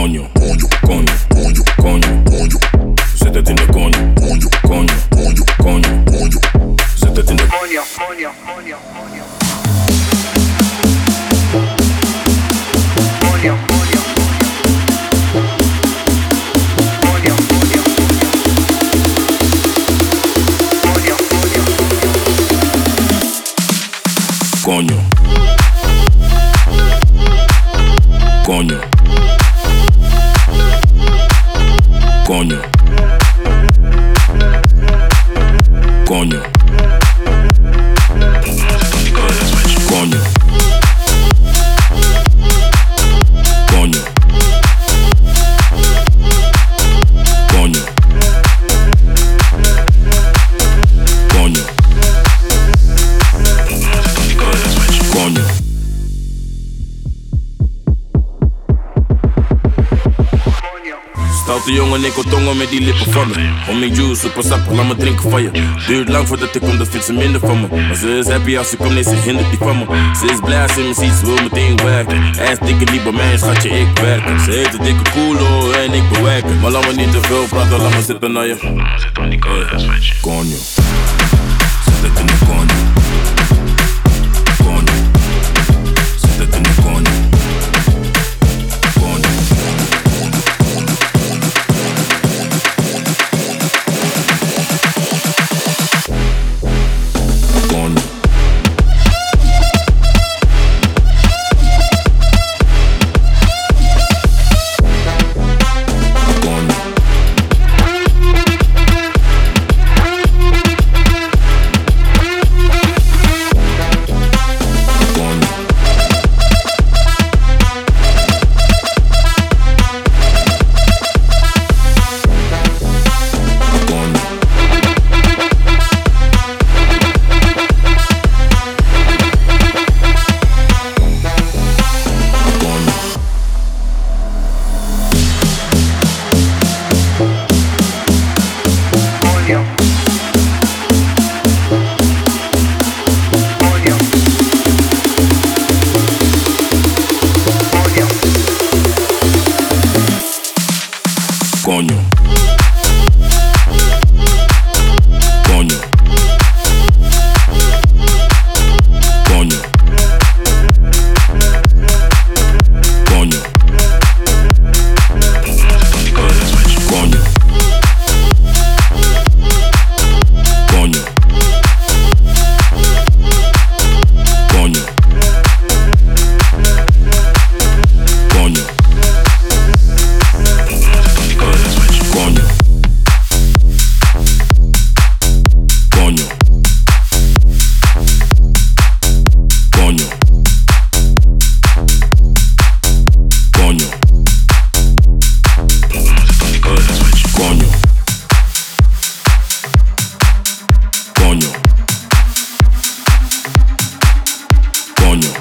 Coño, coño, coño, coño, coño, coño. Se te tiene coño, coño, coño, coño, coño, coño. Se te tiene coño, coño, coño, coño. Coño, coño. Coño, coño. Coño, coño. Stoute jongen, ik tongen met die lippen van me. Homie juice, super sappig, laat me drinken van je. Duurt lang voordat ik kom, dat vindt ze minder van me. Maar ze is happy als ze komt, nee, ze hindert die van me. Ze is blij als ze me ziet, ze wil meteen werken. Hij is dikke niet bij mij, schatje, ik werken. Ze heeft een dikke koelo en ik bewerken. Maar laat me niet te veel praten, laat me zitten naar je. Coño. moño.